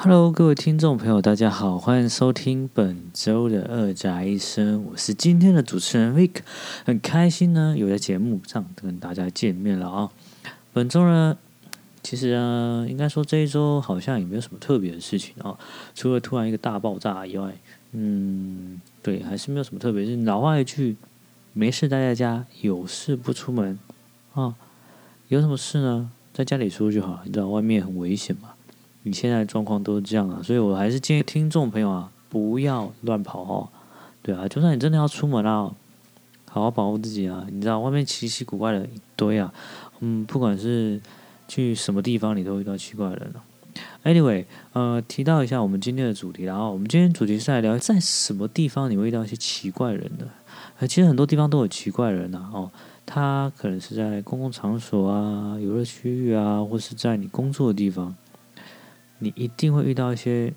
Hello，各位听众朋友，大家好，欢迎收听本周的二宅一生，我是今天的主持人 Vic，很开心呢，有在节目上跟大家见面了啊。本周呢，其实啊，应该说这一周好像也没有什么特别的事情啊，除了突然一个大爆炸以外，嗯，对，还是没有什么特别。是老话一句，没事待在家，有事不出门啊。有什么事呢，在家里说就好，你知道外面很危险嘛。你现在状况都是这样啊，所以我还是建议听众朋友啊，不要乱跑哦。对啊，就算你真的要出门啊，好好保护自己啊。你知道外面奇奇怪怪的一堆啊，嗯，不管是去什么地方，你都会遇到奇怪的人啊。Anyway，呃，提到一下我们今天的主题，然后我们今天主题是来聊在什么地方你会遇到一些奇怪人的。呃，其实很多地方都有奇怪人呐，哦，他可能是在公共场所啊、游乐区域啊，或是在你工作的地方。你一定会遇到一些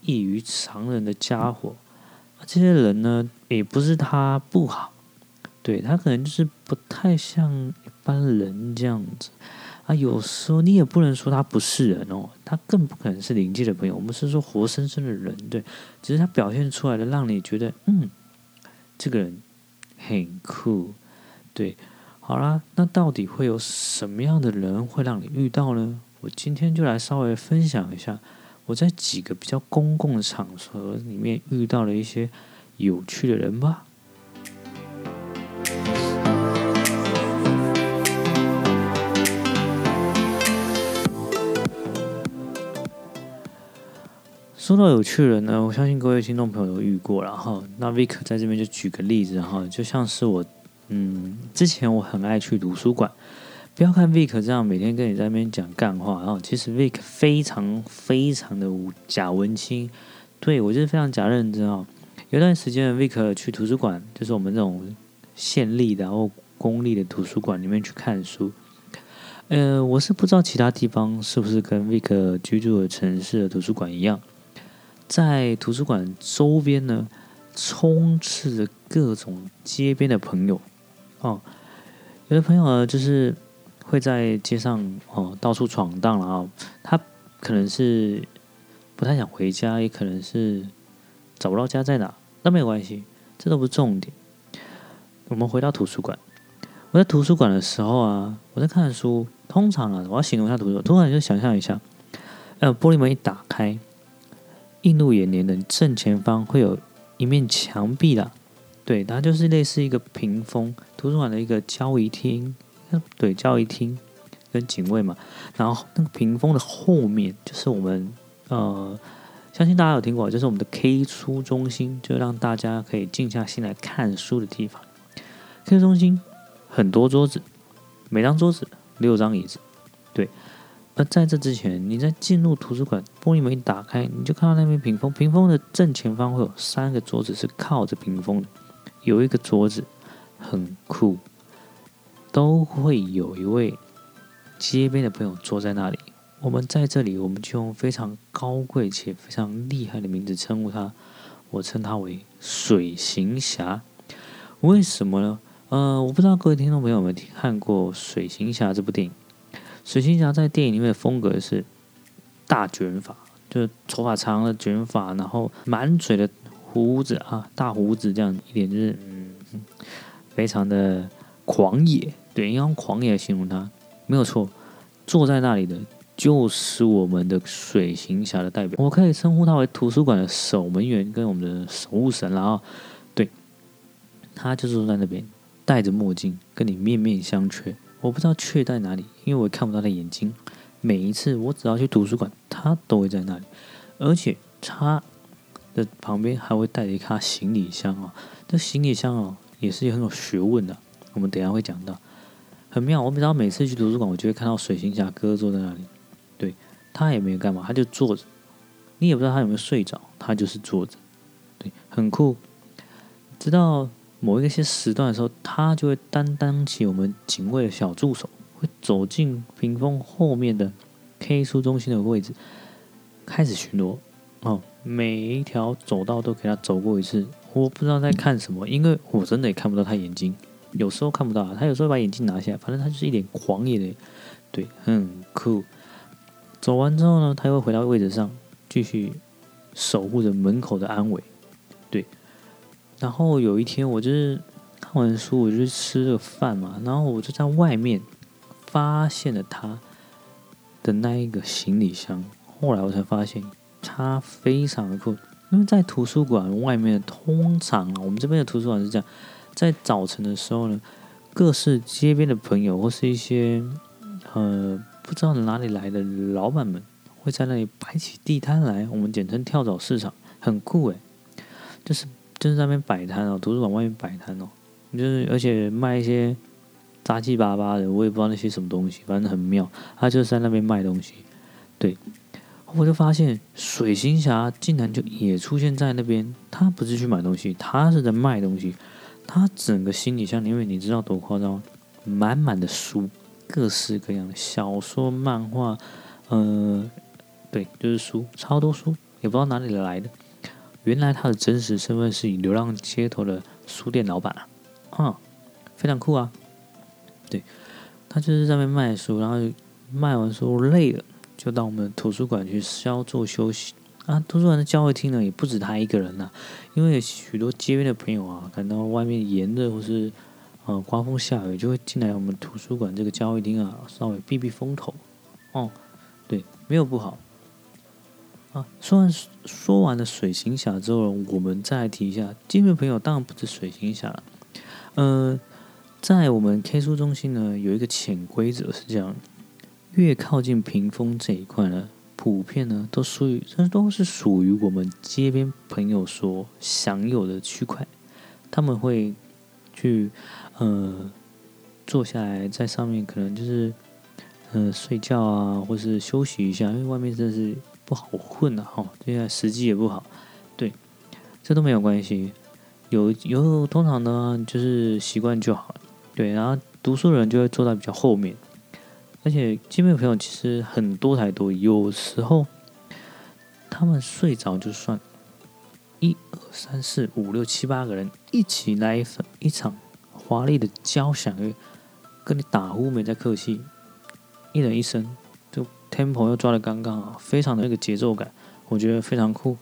异于常人的家伙，这些人呢，也不是他不好，对，他可能就是不太像一般人这样子啊。有时候你也不能说他不是人哦，他更不可能是灵界的朋友。我们是说活生生的人，对，只是他表现出来的让你觉得，嗯，这个人很酷，对。好啦，那到底会有什么样的人会让你遇到呢？我今天就来稍微分享一下我在几个比较公共的场合里面遇到了一些有趣的人吧。说到有趣的人呢，我相信各位听众朋友都遇过了哈。那 Vic 在这边就举个例子哈，就像是我，嗯，之前我很爱去图书馆。不要看 Vic 这样每天跟你在那边讲干话，然后其实 Vic 非常非常的假文青，对，我就是非常假认真啊。有段时间 Vic 去图书馆，就是我们这种县立的然后公立的图书馆里面去看书。呃，我是不知道其他地方是不是跟 Vic 居住的城市的图书馆一样，在图书馆周边呢，充斥着各种街边的朋友哦。有的朋友呢，就是。会在街上哦到处闯荡了啊！他可能是不太想回家，也可能是找不到家在哪。那没有关系，这都不是重点。我们回到图书馆。我在图书馆的时候啊，我在看书。通常啊，我要形容一下图书馆。突然就想象一下，呃，玻璃门一打开，映入眼帘的正前方会有一面墙壁啦。对，它就是类似一个屏风，图书馆的一个交易厅。对，教育厅跟警卫嘛，然后那个屏风的后面就是我们呃，相信大家有听过，就是我们的 K 书中心，就让大家可以静下心来看书的地方。K 书中心很多桌子，每张桌子六张椅子。对，而在这之前，你在进入图书馆，玻璃门一打开，你就看到那边屏风，屏风的正前方会有三个桌子是靠着屏风的，有一个桌子很酷。都会有一位街边的朋友坐在那里。我们在这里，我们就用非常高贵且非常厉害的名字称呼他。我称他为水行侠。为什么呢？呃，我不知道各位听众朋友有没有看过《水行侠》这部电影。水行侠在电影里面的风格是大卷发，就是头发长的卷发，然后满嘴的胡子啊，大胡子这样一点就是嗯，非常的狂野。对，用狂野来形容他，没有错。坐在那里的就是我们的水行侠的代表，我可以称呼他为图书馆的守门员跟我们的守护神了啊。对，他就坐在那边，戴着墨镜，跟你面面相觑。我不知道觑在哪里，因为我看不到他的眼睛。每一次我只要去图书馆，他都会在那里，而且他的旁边还会带着一卡行李箱啊。这行李箱哦，也是很有学问的。我们等下会讲到。很妙，我每到每次去图书馆，我就会看到水行侠哥坐在那里。对，他也没有干嘛，他就坐着。你也不知道他有没有睡着，他就是坐着。对，很酷。直到某一些时段的时候，他就会担当起我们警卫的小助手，会走进屏风后面的 K 书中心的位置，开始巡逻。哦，每一条走道都给他走过一次。我不知道在看什么，因为我真的也看不到他眼睛。有时候看不到他有时候把眼镜拿下来，反正他就是一脸狂野的，对，很酷。走完之后呢，他又回到位置上，继续守护着门口的安危。对，然后有一天，我就是看完书，我就去吃了饭嘛，然后我就在外面发现了他的那一个行李箱。后来我才发现，他非常的酷，因为在图书馆外面，通常，我们这边的图书馆是这样，在早晨的时候呢，各式街边的朋友或是一些呃不知道哪里来的老板们，会在那里摆起地摊来，我们简称跳蚤市场，很酷诶，就是就是在那边摆摊哦，图书馆外面摆摊哦，就是而且卖一些杂七八八的，我也不知道那些什么东西，反正很妙，他就是在那边卖东西，对。我就发现水行侠竟然就也出现在那边，他不是去买东西，他是在卖东西。他整个行李箱里面，你知道多夸张吗？满满的书，各式各样的小说、漫画，呃，对，就是书，超多书，也不知道哪里来的。原来他的真实身份是以流浪街头的书店老板啊，啊，非常酷啊。对，他就是在那边卖书，然后卖完书累了。就到我们图书馆去稍作休息啊！图书馆的交谊厅呢，也不止他一个人呐、因为许多街边的朋友啊，感到外面炎热或是呃刮风下雨，就会进来我们图书馆这个交易厅啊，稍微避避风头。哦，对，没有不好啊。说完说完了水行侠之后，我们再提一下街边朋友，当然不止水行侠了。呃，在我们 K 书中心呢，有一个潜规则是这样。越靠近屏风这一块呢，普遍呢都属于，这都是属于我们街边朋友所享有的区块。他们会去呃坐下来在上面，可能就是呃睡觉啊，或是休息一下，因为外面真的是不好混的哈，现在时机也不好。对，这都没有关系。有有通常呢就是习惯就好。对，然后读书人就会坐在比较后面。而且街边朋友其实很多才多，有时候他们睡着就算，一二三四五六七八个人一起来一份一场华丽的交响乐，跟你打呼没在客气，一人一声，就 tempo 又抓的刚刚好，非常的那个节奏感，我觉得非常酷。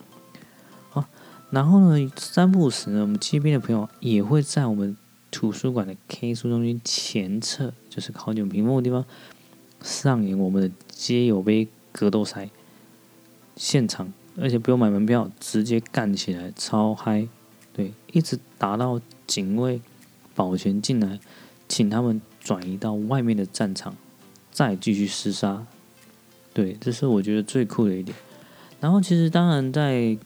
好，然后呢，三不五时呢，我们街边的朋友也会在我们图书馆的 K 书中心前侧，就是靠近屏幕的地方。上演我们的街友杯格斗赛现场，而且不用买门票，直接干起来，超嗨！对，一直打到警卫保全进来，请他们转移到外面的战场，再继续厮杀。对，这是我觉得最酷的一点。然后，其实当然在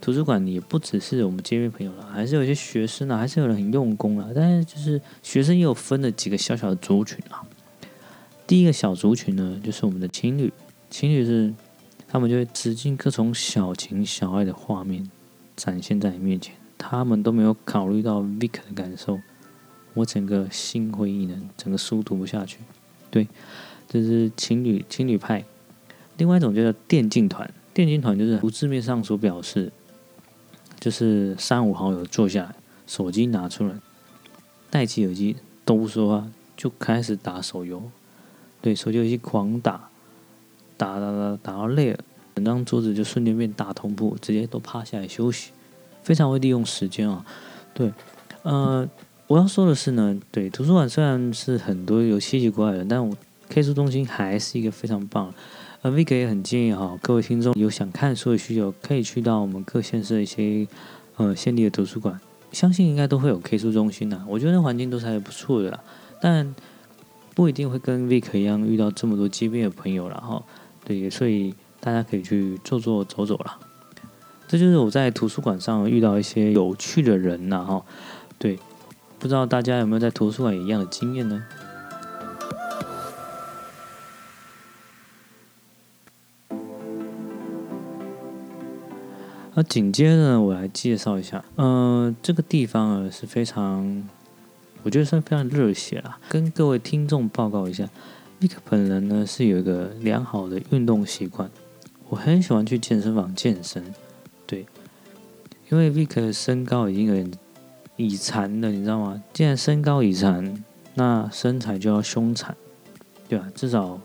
图书馆也不只是我们街边朋友了，还是有一些学生啊，还是有人很用功了。但是，就是学生也有分了几个小小的族群啊。第一个小族群呢，就是我们的情侣。情侣是他们就会使尽各种小情小爱的画面展现在你面前，他们都没有考虑到 Vic 的感受。我整个心灰意冷，整个书读不下去。对，这是情侣情侣派。另外一种叫做电竞团，电竞团就是如字面上所表示，就是三五好友坐下来，手机拿出来，戴起耳机都不说话，就开始打手游。对，手机游戏狂打，打打打打到累了，整张桌子就瞬间变大同铺，直接都趴下来休息，非常会利用时间啊。对，呃，我要说的是呢，对，图书馆虽然是很多有稀奇古怪的，但我 K 书中心还是一个非常棒。呃，Vick 也很建议哈，各位听众有想看书的需求，可以去到我们各县市的一些呃县立的图书馆，相信应该都会有 K 书中心的。我觉得那环境都是还不错的啦，但。不一定会跟 Vic 一样遇到这么多街边的朋友了哈，对，所以大家可以去坐坐走走了。这就是我在图书馆上遇到一些有趣的人呐哈，对，不知道大家有没有在图书馆一样的经验呢？那紧接着呢，我来介绍一下，嗯、这个地方啊是非常。我觉得算非常热血啦！跟各位听众报告一下，Vick 本人呢是有一个良好的运动习惯，我很喜欢去健身房健身。对，因为 Vick 的身高已经有点已残了，你知道吗？既然身高已残，那身材就要凶残，对吧？至少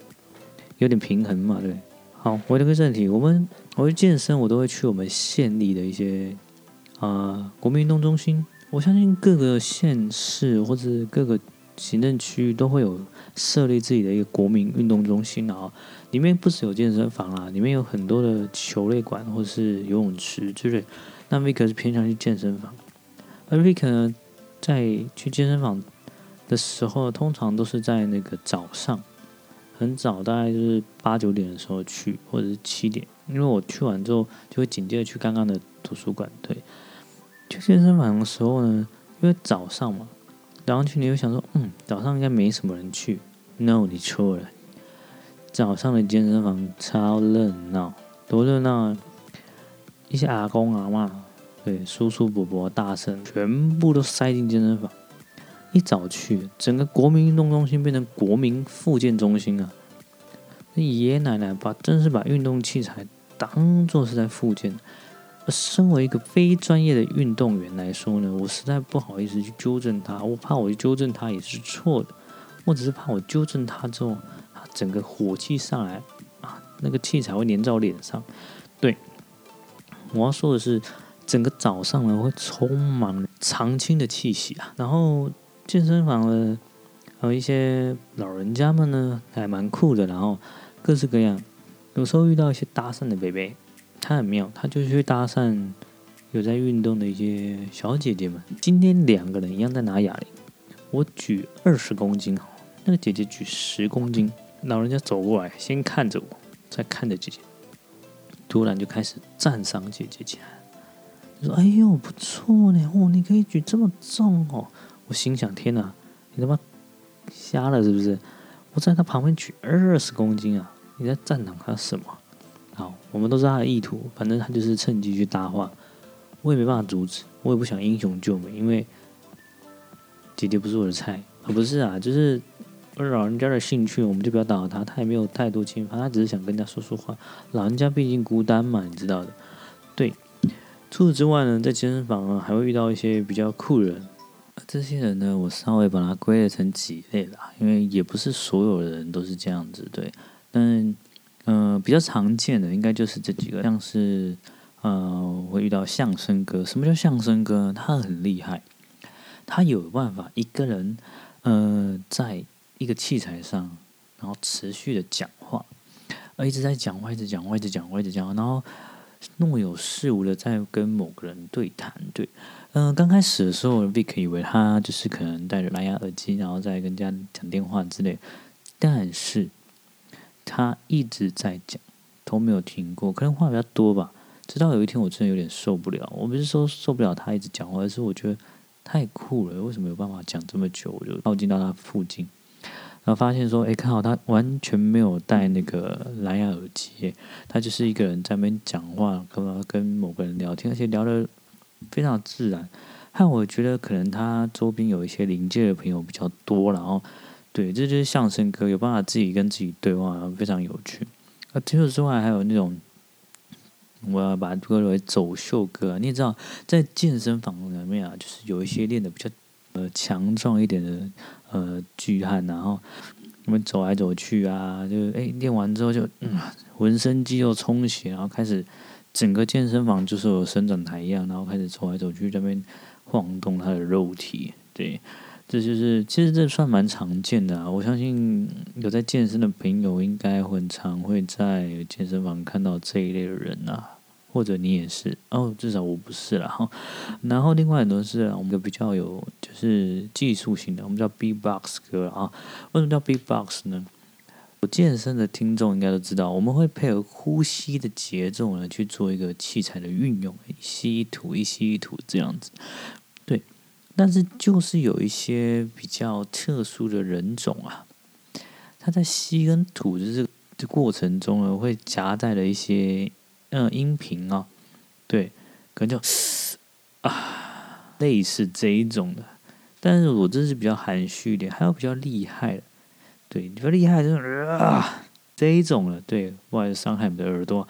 有点平衡嘛，对。好，回到个正题，我们我去健身，我都会去我们县立的一些啊、国民运动中心。我相信各个县市或者各个行政区域都会有设立自己的一个国民运动中心啊，里面不只有健身房啦，里面有很多的球类馆或是游泳池之类。那 Vic 是偏向去健身房，而 Vic 呢，在去健身房的时候，通常都是在那个早上。很早，大概就是八九点的时候去，或者是七点，因为我去完之后就会紧接着去刚刚的图书馆。对，去健身房的时候呢，因为早上嘛，早上去你又想说，嗯，早上应该没什么人去。No，你错了，早上的健身房超热闹，多热闹啊！一些阿公阿嬷，对，叔叔伯伯大婶，全部都塞进健身房。一早去，整个国民运动中心变成国民复健中心啊！那爷爷奶奶把真是把运动器材当做是在复健。身为一个非专业的运动员来说呢，我实在不好意思去纠正他，我怕我去纠正他也是错的，我只是怕我纠正他之后，他整个火气上来啊，那个气才会粘在我脸上。对，我要说的是，整个早上呢会充满长青的气息啊，然后。健身房的和一些老人家们呢，还蛮酷的，然后各式各样。有时候遇到一些搭讪的北北，他很妙，他就去搭讪有在运动的一些小姐姐们。今天两个人一样在拿哑铃，我举二十公斤，那个姐姐举十公斤。老人家走过来，先看着我，再看着姐姐，突然就开始赞赏姐姐起来，说：“哎呦，不错呢，哦，你可以举这么重哦。”我心想：天哪，你他妈瞎了是不是？我在他旁边举二十公斤啊！你在赞赏他什么？我们都知道他的意图，反正他就是趁机去搭话。我也没办法阻止，我也不想英雄救美，因为姐姐不是我的菜啊！不是啊，就是老人家的兴趣，我们就不要打扰他。他也没有太多情，他只是想跟人家说说话。老人家毕竟孤单嘛，你知道的。对，除此之外呢，在健身房啊，还会遇到一些比较酷人。这些人呢，我稍微把它归类成几类啦，因为也不是所有的人都是这样子，对。但呃，比较常见的应该就是这几个，像是呃，会遇到相声歌。什么叫相声歌？他很厉害，他有办法一个人呃，在一个器材上，然后持续的讲话，呃，一直在讲话，一直讲话，一直讲话，一直讲话，然后若有似无的在跟某个人对谈，对。嗯、刚开始的时候，Vic 以为他就是可能戴着蓝牙耳机，然后在跟人家讲电话之类。但是，他一直在讲，都没有停过，可能话比较多吧。直到有一天，我真的有点受不了。我不是说受不了他一直讲话，而是我觉得太酷了。为什么有办法讲这么久？我就靠近到他附近，然后发现说，哎，看好他完全没有戴那个蓝牙耳机，他就是一个人在那边讲话，跟跟某个人聊天，而且聊的。非常自然，还有我觉得可能他周边有一些临界的朋友比较多，然后对，这就是相声歌，有办法自己跟自己对话，非常有趣。啊，除此之外还有那种，我要把它归为走秀歌。你也知道，在健身房里面啊，就是有一些练的比较呃强壮一点的呃巨汉，然后我们走来走去啊，就哎练完之后就嗯浑身肌肉充血，然后开始。整个健身房就是有伸展台一样，然后开始走来走去，这边晃动他的肉体。对，这就是其实这算蛮常见的啊。我相信有在健身的朋友，应该很常会在健身房看到这一类的人啊，或者你也是哦，至少我不是啦。然后另外很多是我们就比较有就是技术型的，我们叫 B-box 歌啊。为什么叫 B-box 呢？我健身的听众应该都知道，我们会配合呼吸的节奏呢去做一个器材的运用，吸一吐，一吸一吐这样子。但是就是有一些比较特殊的人种啊，他在吸跟吐的这个过程中呢，会夹带了一些嗯音频啊，对，可能就啊类似这一种的。但是我这是比较含蓄一点，还有比较厉害的。对，你说厉害就是啊，这一种了，对，不好意思伤害你的耳朵，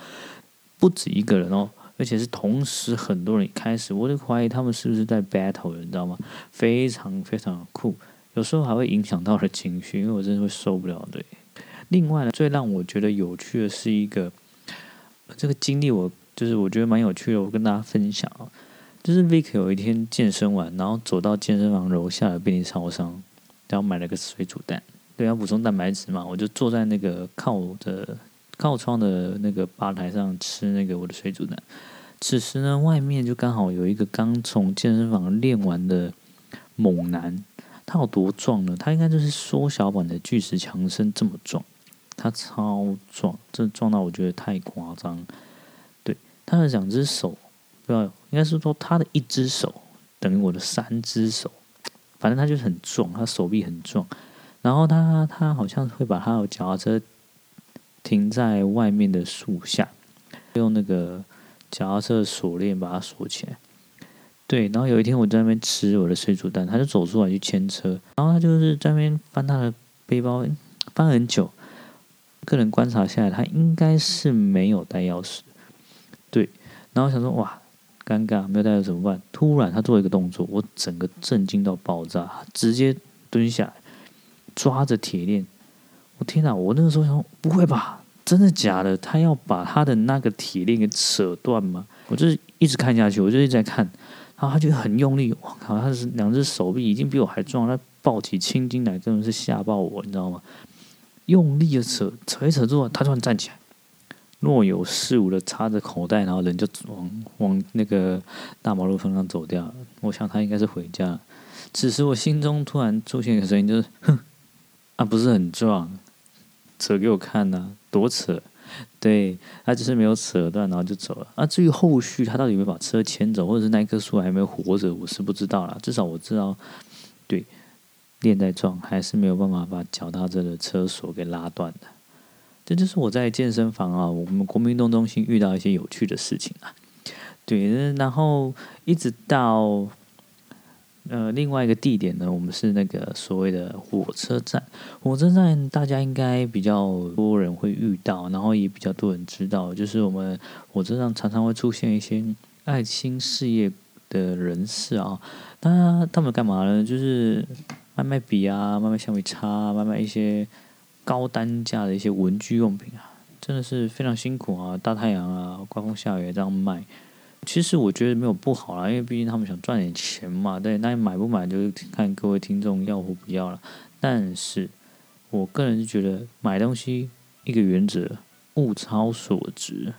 不止一个人哦，而且是同时很多人开始，我就怀疑他们是不是在 battle，你知道吗？非常非常酷，有时候还会影响到我的情绪，因为我真的会受不了。对，另外呢，最让我觉得有趣的是一个这个经历，我就是我觉得蛮有趣的，我跟大家分享啊。就是 Vick 有一天健身完，然后走到健身房楼下的便利超商，然后买了个水煮蛋，对，要补充蛋白质嘛。我就坐在那个靠着靠窗的那个吧台上吃那个我的水煮蛋。此时呢，外面就刚好有一个刚从健身房练完的猛男，他有多壮呢？他应该就是缩小版的巨石强森这么壮，他超壮，这壮到我觉得太夸张。对，他的两只手。不要，应该是说他的一只手等于我的三只手，反正他就是很壮，他手臂很壮。然后他他好像会把他的脚踏车停在外面的树下，用那个脚踏车锁链把它锁起来。对，然后有一天我在那边吃我的水煮蛋，他就走出来去牵车，然后他就是在那边翻他的背包，翻很久。个人观察下来，他应该是没有带钥匙。对，然后想说哇。尴尬，没有带钥匙怎么办？突然他做一个动作，我整个震惊到爆炸，直接蹲下抓着铁链。我天哪！我那个时候想，不会吧？真的假的？他要把他的那个铁链给扯断吗？我就是一直看下去，我就一直在看。然后他就很用力，我靠！他是两只手臂已经比我还壮，他抱起青筋来，真的是吓爆我，你知道吗？用力的扯，扯一扯之后，他突然站起来。若有似无的插着口袋，然后人就往往那个大马路方向走掉。我想他应该是回家。此时我心中突然出现一个声音，就是哼，啊，不是很壮，扯给我看呢、多扯。对，他只是没有扯断，然后就走了。啊，至于后续他到底有没有把车牵走，或者是那棵树还没有活着，我是不知道啦。至少我知道，对，链在撞，还是没有办法把脚踏车的车锁给拉断的。这就是我在健身房啊，我们国民运动中心遇到一些有趣的事情啊。对，然后一直到呃另外一个地点呢，我们是那个所谓的火车站。火车站大家应该比较多人会遇到，然后也比较多人知道，就是我们火车上常常会出现一些爱心事业的人士啊。那他们干嘛呢？就是卖卖笔啊，卖卖橡皮擦啊，卖卖一些。高单价的一些文具用品啊，真的是非常辛苦啊！大太阳啊，刮风下雨这样卖，其实我觉得没有不好啦，因为毕竟他们想赚点钱嘛。对，那你买不买就是看各位听众要或不要了。但是我个人是觉得买东西一个原则，物超所值，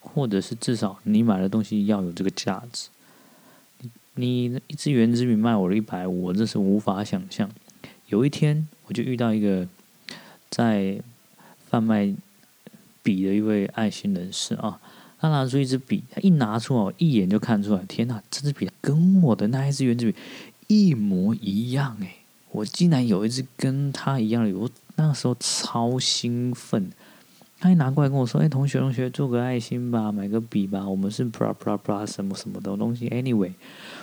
或者是至少你买的东西要有这个价值。你一支原子笔卖我一百五，我这是无法想象。有一天我就遇到一个。在贩卖笔的一位爱心人士啊，他拿出一支笔，他一拿出来，我一眼就看出来，天哪，这支笔跟我的那一支原子笔一模一样诶，我竟然有一支跟他一样的，我那个时候超兴奋。他一拿过来跟我说：“哎，同学同学，做个爱心吧，买个笔吧，我们是 blah blah blah 什么什么的东西。” Anyway，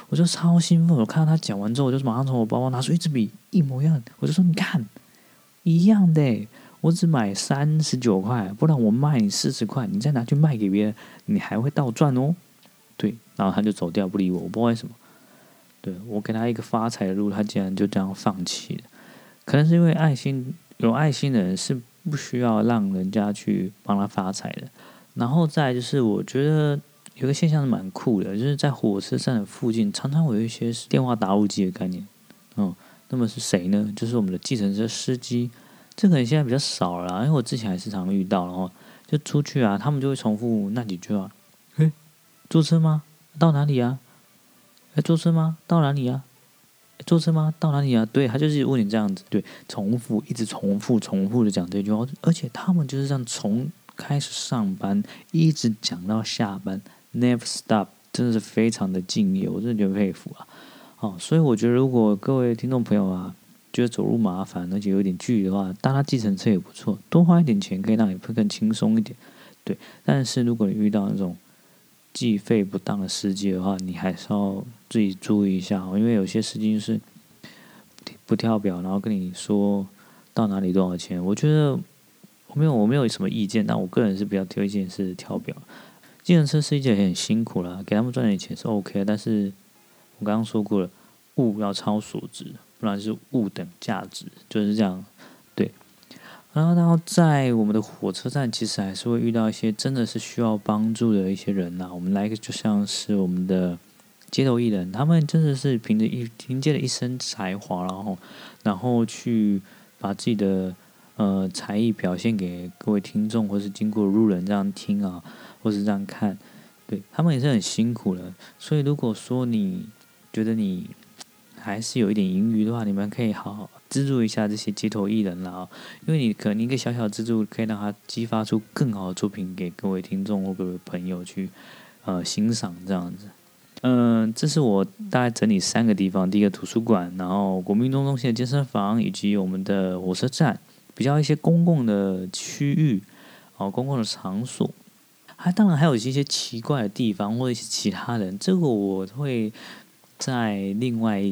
我就超兴奋。我看到他讲完之后，我就马上从我包包拿出一支笔，一模一样，我就说：“你看。”一样的，我只买三十九块，不然我卖你四十块，你再拿去卖给别人，你还会倒赚哦。对，然后他就走掉不理我，我不知道为什么。对，我给他一个发财的路，他竟然就这样放弃了。可能是因为爱心，有爱心的人是不需要让人家去帮他发财的。然后再就是，我觉得有个现象是蛮酷的，就是在火车站的附近，常常有一些电话打入机的概念，嗯。那么是谁呢？就是我们的计程车司机。这个人现在比较少了，因为我之前还时常遇到，然后就出去啊，他们就会重复那几句话：“嘿，坐车吗？到哪里啊？哎，坐车吗？到哪里啊？坐车吗？到哪里啊？”对，他就是问你这样子，对，重复，一直重复，重复的讲这句话，而且他们就是这样从开始上班一直讲到下班，never stop，真的是非常的敬业，我真的觉得佩服啊。哦，所以我觉得，如果各位听众朋友啊，觉得走路麻烦，而且有点距离的话，搭搭计程车也不错，多花一点钱可以让你会更轻松一点。对，但是如果你遇到那种计费不当的司机的话，你还是要自己注意一下哦，因为有些司机是不跳表，然后跟你说到哪里多少钱。我觉得我没有我没有什么意见，但我个人是比较推荐是跳表。计程车司机也很辛苦啦，给他们赚点钱是 OK，但是。我刚刚说过了，物要超所值，不然是物等价值，就是这样。对，然后，然后在我们的火车站，其实还是会遇到一些真的是需要帮助的一些人呐、我们来，就像是我们的街头艺人，他们真的是凭着一凭借着一身才华，然后然后去把自己的呃才艺表现给各位听众，或是经过路人这样听啊，或是这样看，对他们也是很辛苦的。所以，如果说你觉得你还是有一点盈余的话，你们可以好好。资助一下这些街头艺人啦，因为你可能一个小小资助可以让他激发出更好的作品给各位听众或各位朋友去呃欣赏这样子。嗯、这是我大概整理三个地方：第一个图书馆，然后国民运动中心的健身房，以及我们的火车站，比较一些公共的区域，哦，公共的场所。还当然还有一些奇怪的地方或者一些其他人，这个我会在另外。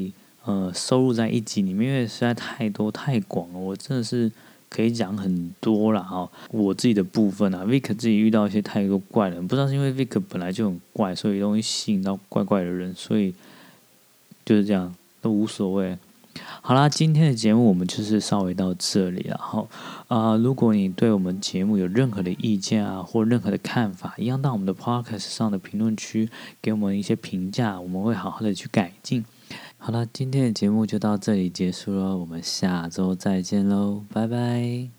呃，收录在一集里面，因为实在太多太广了，我真的是可以讲很多了哈。我自己的部分啊，Vic 自己遇到一些太多怪人，不知道是因为 Vic 本来就很怪，所以容易吸引到怪怪的人，所以就是这样，都无所谓。好啦，今天的节目我们就是稍微到这里了哈。啊、如果你对我们节目有任何的意见啊，或任何的看法，一样到我们的 Podcast 上的评论区给我们一些评价，我们会好好的去改进。好了，今天的节目就到这里结束了，我们下周再见喽，拜拜。